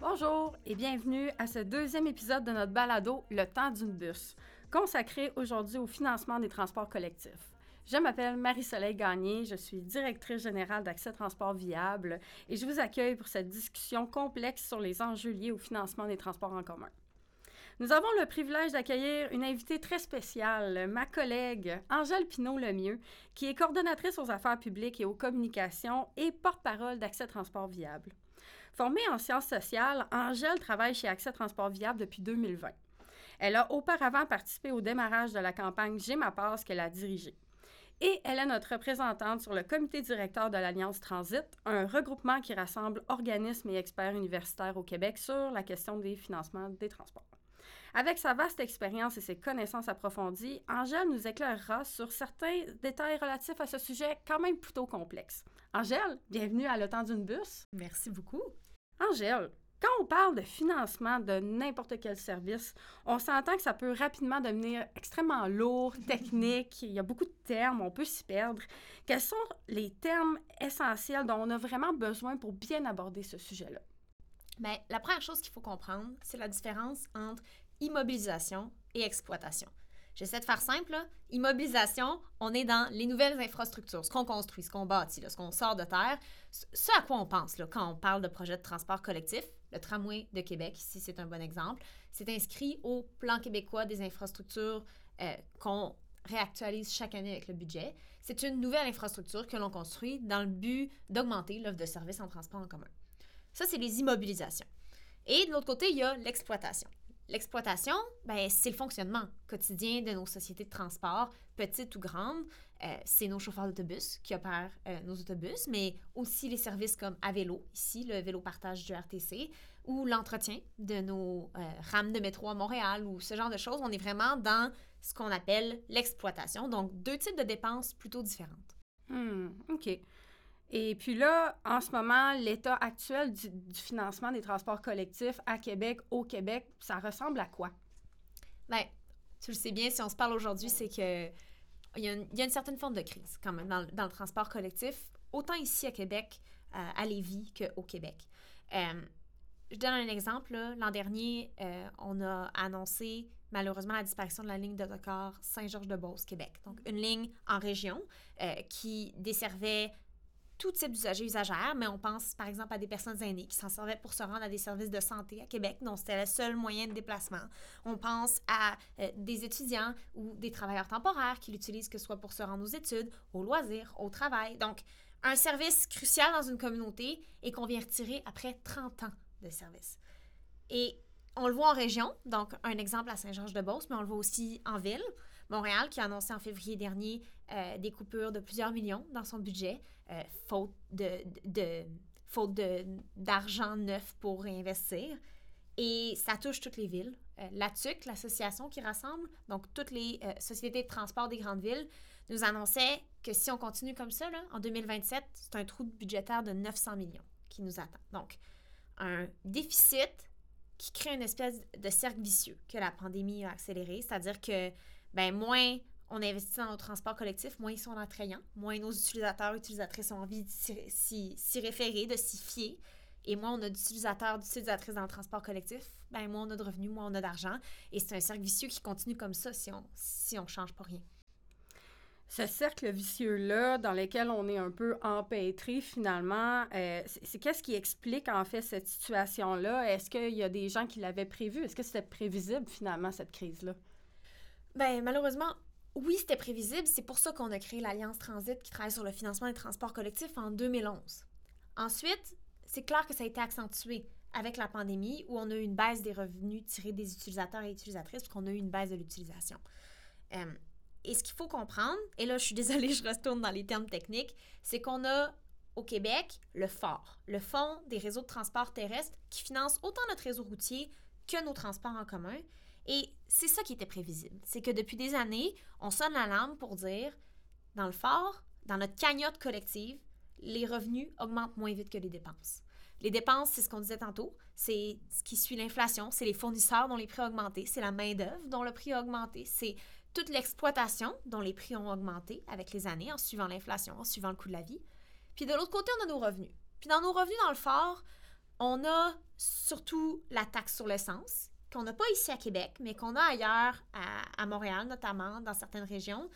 Bonjour et bienvenue à ce deuxième épisode de notre balado Le temps d'une bus, consacré aujourd'hui au financement des transports collectifs. Je m'appelle Marie-Soleil Gagné, je suis directrice générale d'Accès Transport Viable et je vous accueille pour cette discussion complexe sur les enjeux liés au financement des transports en commun. Nous avons le privilège d'accueillir une invitée très spéciale, ma collègue Angèle Pinault-Lemieux, qui est coordonnatrice aux affaires publiques et aux communications et porte-parole d'Accès Transport Viable. Formée en sciences sociales, Angèle travaille chez Accès Transport Viable depuis 2020. Elle a auparavant participé au démarrage de la campagne J'ai ma passe qu'elle a dirigée. Et elle est notre représentante sur le comité directeur de l'Alliance Transit, un regroupement qui rassemble organismes et experts universitaires au Québec sur la question des financements des transports. Avec sa vaste expérience et ses connaissances approfondies, Angèle nous éclairera sur certains détails relatifs à ce sujet quand même plutôt complexe. Angèle, bienvenue à Le temps d'une bus. Merci beaucoup. Angèle, quand on parle de financement de n'importe quel service, on s'entend que ça peut rapidement devenir extrêmement lourd, technique, il y a beaucoup de termes, on peut s'y perdre. Quels sont les termes essentiels dont on a vraiment besoin pour bien aborder ce sujet-là? Bien, la première chose qu'il faut comprendre, c'est la différence entre immobilisation et exploitation. J'essaie de faire simple. Immobilisation, on est dans les nouvelles infrastructures, ce qu'on construit, ce qu'on bâtit, ce qu'on sort de terre. Ce à quoi on pense là, quand on parle de projet de transport collectif, le tramway de Québec, ici c'est un bon exemple, c'est inscrit au plan québécois des infrastructures euh, qu'on réactualise chaque année avec le budget. C'est une nouvelle infrastructure que l'on construit dans le but d'augmenter l'offre de services en transport en commun. Ça, c'est les immobilisations. Et de l'autre côté, il y a l'exploitation. L'exploitation, ben, c'est le fonctionnement quotidien de nos sociétés de transport, petites ou grandes. Euh, c'est nos chauffeurs d'autobus qui opèrent euh, nos autobus, mais aussi les services comme à vélo, ici le vélo partage du RTC, ou l'entretien de nos euh, rames de métro à Montréal, ou ce genre de choses. On est vraiment dans ce qu'on appelle l'exploitation, donc deux types de dépenses plutôt différentes. Hmm, OK. Et puis là, en ce moment, l'état actuel du, financement des transports collectifs à Québec, au Québec, ça ressemble à quoi? Bien, tu le sais bien, si on se parle aujourd'hui, c'est que il y, a une, certaine forme de crise quand même dans, le transport collectif, autant ici à Québec, euh, à Lévis qu'au Québec. Euh, je donne un exemple. L'an dernier, euh, on a annoncé malheureusement la disparition de la ligne d'autocar Saint-Georges-de-Beauce, Québec. Donc, une ligne en région qui desservait tout type d'usagers usagères, mais on pense par exemple à des personnes aînées qui s'en servaient pour se rendre à des services de santé à Québec, dont c'était le seul moyen de déplacement. On pense à euh, des étudiants ou des travailleurs temporaires qui l'utilisent que ce soit pour se rendre aux études, aux loisirs, au travail. Donc, un service crucial dans une communauté et qu'on vient retirer après 30 ans de service. Et on le voit en région, donc un exemple à Saint-Georges-de-Beauce, mais on le voit aussi en ville. Montréal qui a annoncé en février dernier euh, des coupures de plusieurs millions dans son budget, euh, faute de, de, faute d'argent neuf pour réinvestir. Et ça touche toutes les villes. Euh, la TUC, l'association qui rassemble donc toutes les sociétés de transport des grandes villes, nous annonçait que si on continue comme ça, là, en 2027, c'est un trou budgétaire de 900 millions qui nous attend. Donc, un déficit qui crée une espèce de cercle vicieux que la pandémie a accéléré, c'est-à-dire que ben moins on investit dans nos transports collectifs, moins ils sont attrayants, moins nos utilisateurs et utilisatrices ont envie de s'y référer, de s'y fier. Et moins on a d'utilisateurs, d'utilisatrices dans le transport collectif, ben moins on a de revenus, moins on a d'argent. Et c'est un cercle vicieux qui continue comme ça si on si on change pas rien. Ce cercle vicieux-là, dans lequel on est un peu empêtré finalement, euh, c'est qu'est-ce qui explique en fait cette situation-là? Est-ce qu'il y a des gens qui l'avaient prévu? Est-ce que c'était prévisible finalement cette crise-là? Ben malheureusement, oui, c'était prévisible. C'est pour ça qu'on a créé l'Alliance Transit qui travaille sur le financement des transports collectifs en 2011. Ensuite, c'est clair que ça a été accentué avec la pandémie où on a eu une baisse des revenus tirés des utilisateurs et utilisatrices parce qu'on a eu une baisse de l'utilisation. Euh, et ce qu'il faut comprendre, et là je suis désolée, je retourne dans les termes techniques, c'est qu'on a au Québec le FOR, le Fonds des réseaux de transport terrestre, qui finance autant notre réseau routier que nos transports en commun et c'est ça qui était prévisible. C'est que depuis des années, on sonne l'alarme pour dire, dans le fort, dans notre cagnotte collective, les revenus augmentent moins vite que les dépenses. Les dépenses, c'est ce qu'on disait tantôt, c'est ce qui suit l'inflation, c'est les fournisseurs dont les prix ont augmenté, c'est la main-d'œuvre dont le prix a augmenté, c'est toute l'exploitation dont les prix ont augmenté avec les années en suivant l'inflation, en suivant le coût de la vie. Puis de l'autre côté, on a nos revenus. Puis dans nos revenus, dans le fort, on a surtout la taxe sur l'essence, qu'on n'a pas ici à Québec, mais qu'on a ailleurs, à, Montréal notamment, dans certaines régions.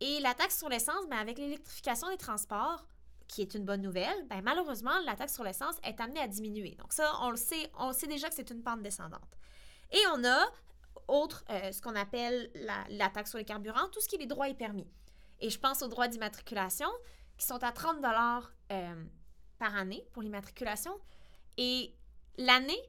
Et la taxe sur l'essence, ben, avec l'électrification des transports, qui est une bonne nouvelle, ben, malheureusement, la taxe sur l'essence est amenée à diminuer. Donc ça, on le sait, on sait déjà que c'est une pente descendante. Et on a, autre, euh, ce qu'on appelle la, taxe sur les carburants, tout ce qui est les droits et permis. Et je pense aux droits d'immatriculation, qui sont à 30 euh, par année pour l'immatriculation. Et l'année,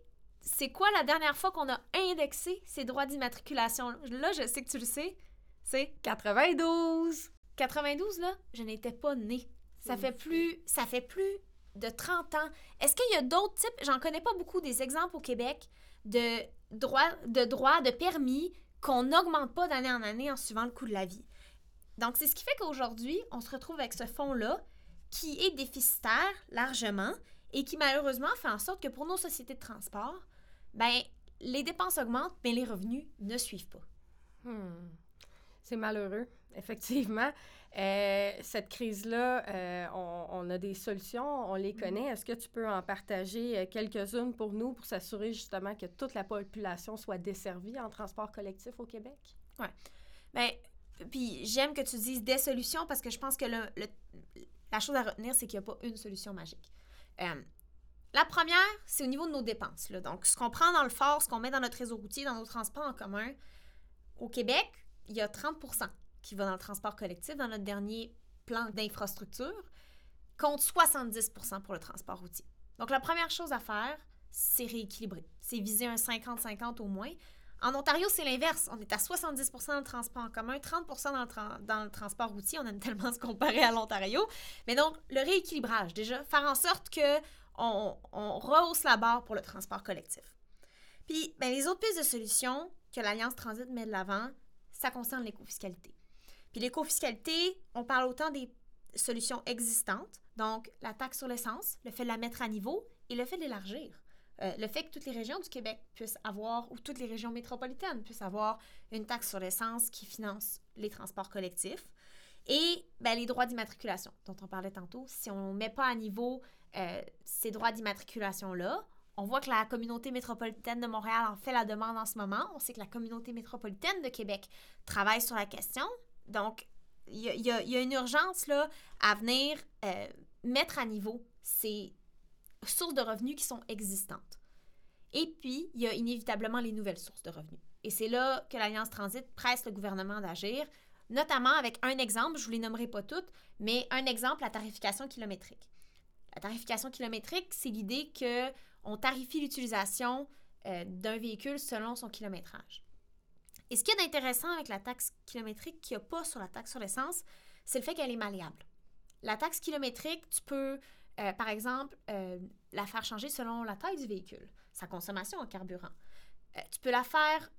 c'est quoi la dernière fois qu'on a indexé ces droits d'immatriculation? Là, je sais que tu le sais. C'est 92. 92, là, je n'étais pas née. Ça fait plus, ça fait plus de 30 ans. Est-ce qu'il y a d'autres types, j'en connais pas beaucoup, des exemples au Québec de droits, de, droits, de permis qu'on n'augmente pas d'année en année en suivant le coût de la vie. Donc, c'est ce qui fait qu'aujourd'hui, on se retrouve avec ce fonds-là qui est déficitaire largement et qui malheureusement fait en sorte que pour nos sociétés de transport, ben les dépenses augmentent, mais les revenus ne suivent pas. Hmm. C'est malheureux, effectivement. Euh, cette crise-là, euh, on, a des solutions, on les mm-hmm. connaît. Est-ce que tu peux en partager euh, quelques-unes pour nous pour s'assurer justement que toute la population soit desservie en transport collectif au Québec? Oui. Bien, puis j'aime que tu dises des solutions parce que je pense que le, la chose à retenir, c'est qu'il n'y a pas une solution magique. La première, c'est au niveau de nos dépenses. Donc, ce qu'on prend dans le fort, ce qu'on met dans notre réseau routier, dans nos transports en commun, au Québec, il y a 30% qui va dans le transport collectif dans notre dernier plan d'infrastructure, compte 70% pour le transport routier. Donc, la première chose à faire, c'est rééquilibrer. C'est viser un 50-50 au moins. En Ontario, c'est l'inverse. On est à 70% dans le transport en commun, 30 dans le, dans le transport routier. On aime tellement se comparer à l'Ontario. Mais donc, le rééquilibrage, déjà, faire en sorte que on, rehausse la barre pour le transport collectif. Puis, ben, les autres pistes de solutions que l'Alliance Transit met de l'avant, ça concerne l'écofiscalité. Puis l'écofiscalité, on parle autant des solutions existantes, donc la taxe sur l'essence, le fait de la mettre à niveau et le fait d'élargir. Euh, le fait que toutes les régions du Québec puissent avoir, ou toutes les régions métropolitaines puissent avoir une taxe sur l'essence qui finance les transports collectifs. Et ben, les droits d'immatriculation, dont on parlait tantôt. Si on ne met pas à niveau euh, ces droits d'immatriculation-là, on voit que la communauté métropolitaine de Montréal en fait la demande en ce moment. On sait que la communauté métropolitaine de Québec travaille sur la question. Donc, il y, a, une urgence là, à venir euh, mettre à niveau ces sources de revenus qui sont existantes. Et puis, il y a inévitablement les nouvelles sources de revenus. Et c'est là que l'Alliance Transit presse le gouvernement d'agir, notamment avec un exemple, je ne vous les nommerai pas toutes, mais un exemple, la tarification kilométrique. La tarification kilométrique, c'est l'idée qu'on tarifie l'utilisation euh, d'un véhicule selon son kilométrage. Et ce qui est d'intéressant avec la taxe kilométrique qu'il n'y a pas sur la taxe sur l'essence, c'est le fait qu'elle est malléable. La taxe kilométrique, tu peux, euh, par exemple, euh, la faire changer selon la taille du véhicule, sa consommation en carburant. Tu peux la faire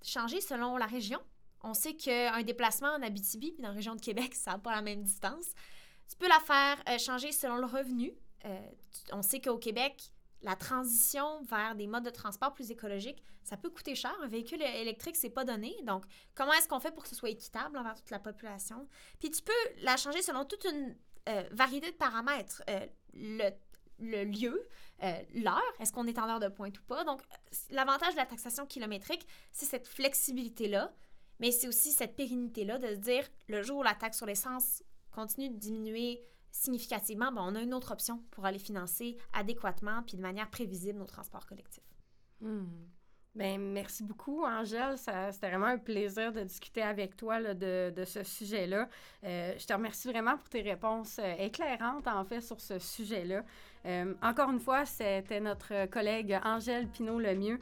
changer selon la région. On sait qu'un déplacement en Abitibi dans la région de Québec, ça n'a pas la même distance. Tu peux la faire changer selon le revenu. on sait qu'au Québec, la transition vers des modes de transport plus écologiques, ça peut coûter cher. Un véhicule électrique, c'est pas donné. Donc, comment est-ce qu'on fait pour que ce soit équitable envers toute la population? Puis tu peux la changer selon toute une euh, variété de paramètres. Euh, le, lieu, euh, l'heure, est-ce qu'on est en heure de pointe ou pas? Donc, l'avantage de la taxation kilométrique, c'est cette flexibilité-là, mais c'est aussi cette pérennité-là de se dire, le jour où la taxe sur l'essence continue de diminuer significativement, ben, on a une autre option pour aller financer adéquatement puis de manière prévisible nos transports collectifs. Bien, merci beaucoup, Angèle. C'était vraiment un plaisir de discuter avec toi de, de, ce sujet-là. Euh, je te remercie vraiment pour tes réponses euh, éclairantes, en fait, sur ce sujet-là. Euh, encore une fois, c'était notre collègue Angèle Pinault-Lemieux,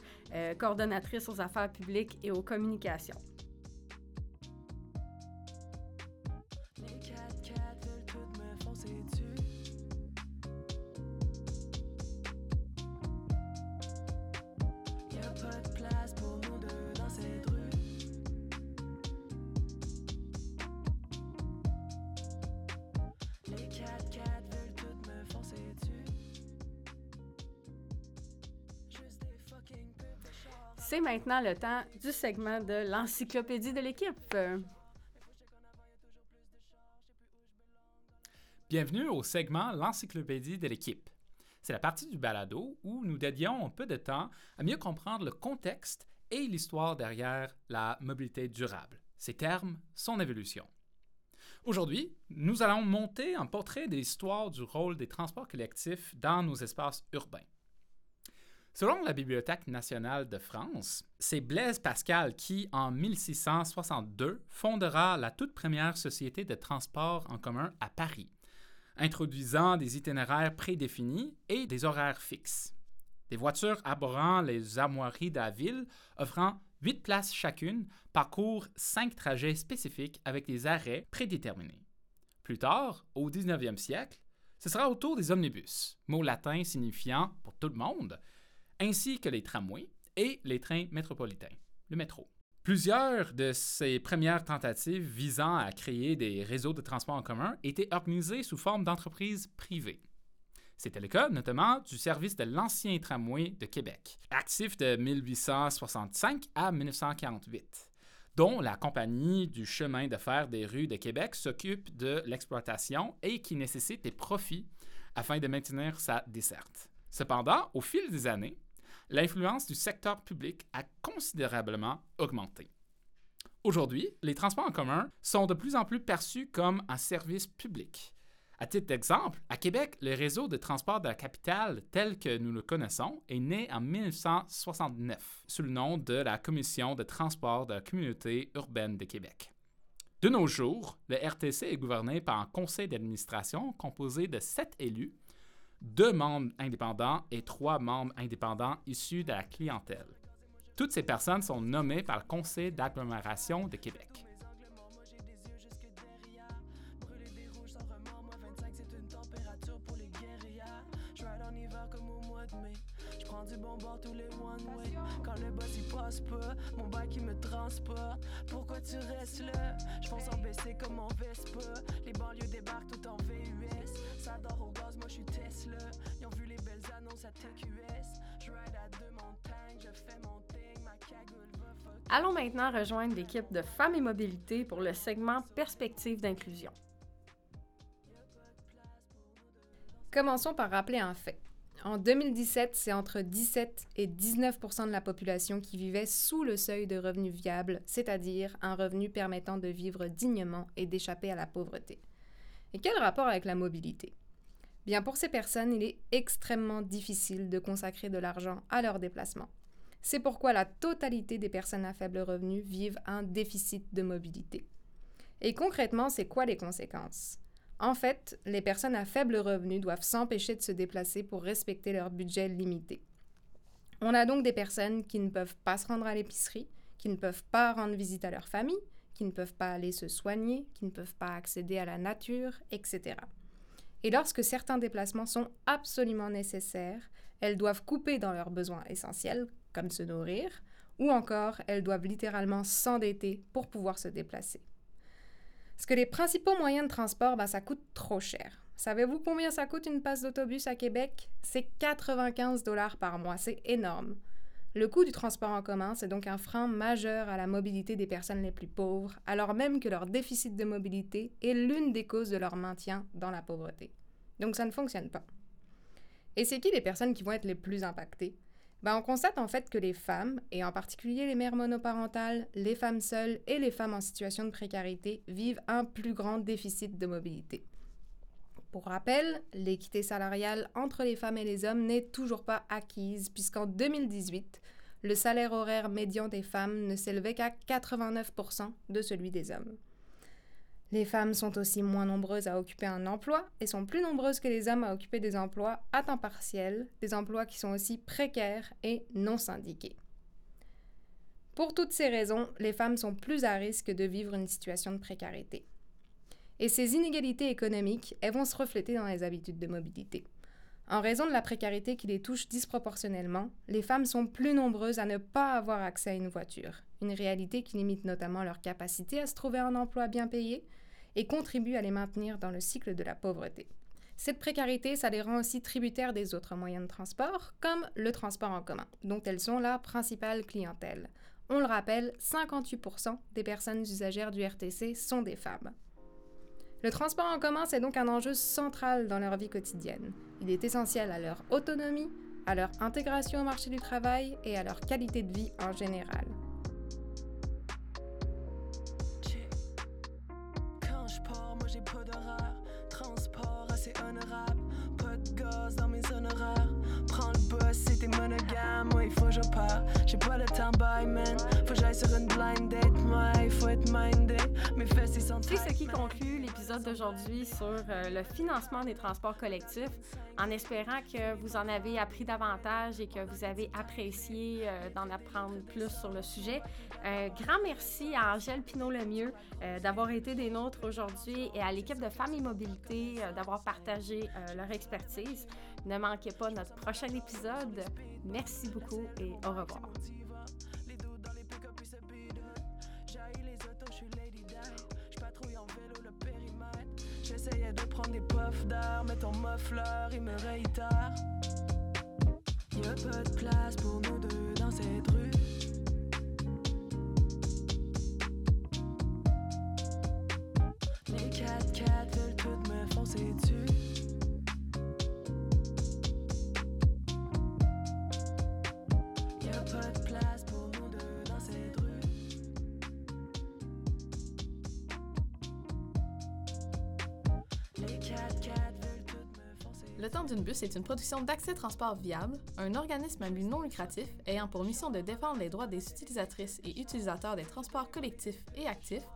coordonnatrice aux affaires publiques et aux communications. C'est maintenant le temps du segment de l'encyclopédie de l'équipe. Bienvenue au segment L'encyclopédie de l'équipe. C'est la partie du balado où nous dédions un peu de temps à mieux comprendre le contexte et l'histoire derrière la mobilité durable, ses termes, son évolution. Aujourd'hui, nous allons monter un portrait de l'histoire du rôle des transports collectifs dans nos espaces urbains. Selon la Bibliothèque nationale de France, c'est Blaise Pascal qui, en 1662, fondera la toute première société de transport en commun à Paris, introduisant des itinéraires prédéfinis et des horaires fixes. Des voitures abordant les armoiries de la ville, offrant 8 places chacune, parcourent 5 trajets spécifiques avec des arrêts prédéterminés. Plus tard, au 19e siècle, ce sera au tour des omnibus, mot latin signifiant pour tout le monde, ainsi que les tramways et les trains métropolitains, le métro. Plusieurs de ces premières tentatives visant à créer des réseaux de transport en commun étaient organisées sous forme d'entreprises privées. C'était le cas notamment du service de l'ancien tramway de Québec, actif de 1865 à 1948, dont la compagnie du chemin de fer des rues de Québec s'occupe de l'exploitation et qui nécessite des profits afin de maintenir sa desserte. Cependant, au fil des années, l'influence du secteur public a considérablement augmenté. Aujourd'hui, les transports en commun sont de plus en plus perçus comme un service public. À titre d'exemple, à Québec, le réseau de transport de la capitale tel que nous le connaissons est né en 1969 sous le nom de la Commission de transport de la communauté urbaine de Québec. De nos jours, le RTC est gouverné par un conseil d'administration composé de sept élus deux membres indépendants et trois membres indépendants issus de la clientèle. Toutes ces personnes sont nommées par le Conseil d'agglomération de Québec. Allons maintenant rejoindre l'équipe de Femmes et Mobilité pour le segment Perspective d'inclusion. Commençons par rappeler un fait. En 2017, c'est entre 17 et 19% de la population qui vivait sous le seuil de revenu viable, c'est-à-dire un revenu permettant de vivre dignement et d'échapper à la pauvreté. Et quel rapport avec la mobilité? Bien, pour ces personnes, il est extrêmement difficile de consacrer de l'argent à leur déplacement. C'est pourquoi la totalité des personnes à faible revenu vivent un déficit de mobilité. Et concrètement, c'est quoi les conséquences? En fait, les personnes à faible revenu doivent s'empêcher de se déplacer pour respecter leur budget limité. On a donc des personnes qui ne peuvent pas se rendre à l'épicerie, qui ne peuvent pas rendre visite à leur famille, qui ne peuvent pas aller se soigner, qui ne peuvent pas accéder à la nature, etc. Et lorsque certains déplacements sont absolument nécessaires, elles doivent couper dans leurs besoins essentiels, comme se nourrir, ou encore elles doivent littéralement s'endetter pour pouvoir se déplacer. Parce que les principaux moyens de transport, ben, ça coûte trop cher. Savez-vous combien ça coûte une passe d'autobus à Québec? C'est 95 dollars par mois, c'est énorme. Le coût du transport en commun, c'est donc un frein majeur à la mobilité des personnes les plus pauvres, alors même que leur déficit de mobilité est l'une des causes de leur maintien dans la pauvreté. Donc ça ne fonctionne pas. Et c'est qui les personnes qui vont être les plus impactées? Ben, on constate en fait que les femmes, et en particulier les mères monoparentales, les femmes seules et les femmes en situation de précarité, vivent un plus grand déficit de mobilité. Pour rappel, l'équité salariale entre les femmes et les hommes n'est toujours pas acquise, puisqu'en 2018, le salaire horaire médian des femmes ne s'élevait qu'à 89% de celui des hommes. Les femmes sont aussi moins nombreuses à occuper un emploi et sont plus nombreuses que les hommes à occuper des emplois à temps partiel, des emplois qui sont aussi précaires et non syndiqués. Pour toutes ces raisons, les femmes sont plus à risque de vivre une situation de précarité. Et ces inégalités économiques, elles vont se refléter dans les habitudes de mobilité. En raison de la précarité qui les touche disproportionnellement, les femmes sont plus nombreuses à ne pas avoir accès à une voiture, une réalité qui limite notamment leur capacité à se trouver un emploi bien payé et contribue à les maintenir dans le cycle de la pauvreté. Cette précarité, ça les rend aussi tributaires des autres moyens de transport, comme le transport en commun, dont elles sont la principale clientèle. On le rappelle, 58% des personnes usagères du RTC sont des femmes. Le transport en commun, c'est donc un enjeu central dans leur vie quotidienne. Il est essentiel à leur autonomie, à leur intégration au marché du travail et à leur qualité de vie en général. Quand je pars, moi j'ai pas d'horaire. Transport assez honorable. Pas de gaz dans mes honoraires. Prends le bus, c'était monogame. Moi, il faut que je pars. J'ai pas le temps, bye man. Faut que j'aille sur une blind date. Moi, il faut être minded. Mes fesses, ils sont C'est ce qui conclut d'aujourd'hui sur euh, le financement des transports collectifs, en espérant que vous en avez appris davantage et que vous avez apprécié euh, d'en apprendre plus sur le sujet. Un grand merci à Angèle Pinot-Lemieux euh, d'avoir été des nôtres aujourd'hui et à l'équipe de Femmes et Mobilité euh, d'avoir partagé euh, leur expertise. Ne manquez pas notre prochain épisode. Merci beaucoup et au revoir. Prendre des puffs d'air, mais ton muffler, il me réitère. Y'a pas de place pour nous deux dans cette rue. Le temps d'une bus est une production d'accès transport viable, un organisme à but non lucratif ayant pour mission de défendre les droits des utilisatrices et utilisateurs des transports collectifs et actifs,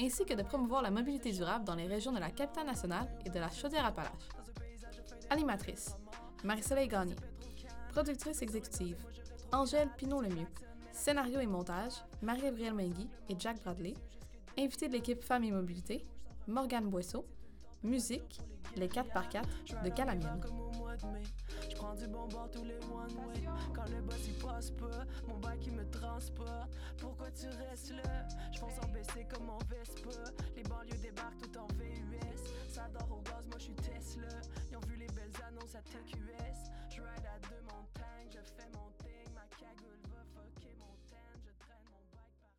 ainsi que de promouvoir la mobilité durable dans les régions de la capitale nationale et de la Chaudière-Appalaches. Animatrice Marie-Soleil Gagné. Productrice exécutive Angèle Pinot-Lemieux. Scénario et montage Marie-Gabrielle Mengui et Jack Bradley. Invité de l'équipe Femmes et Mobilité Morgane Boisseau. Musique Les 4x4 de mai. Je prends du bon bord tous les one way. Quand le boss il passe pas, mon bac il me transporte. Pourquoi tu restes là? Je fonce en baisser comme mon Vespa. Les banlieues débarquent tout en VUS. Ça dort au gaz, moi je suis Tesla. Ils ont vu les belles annonces à TQS. Je ride à deux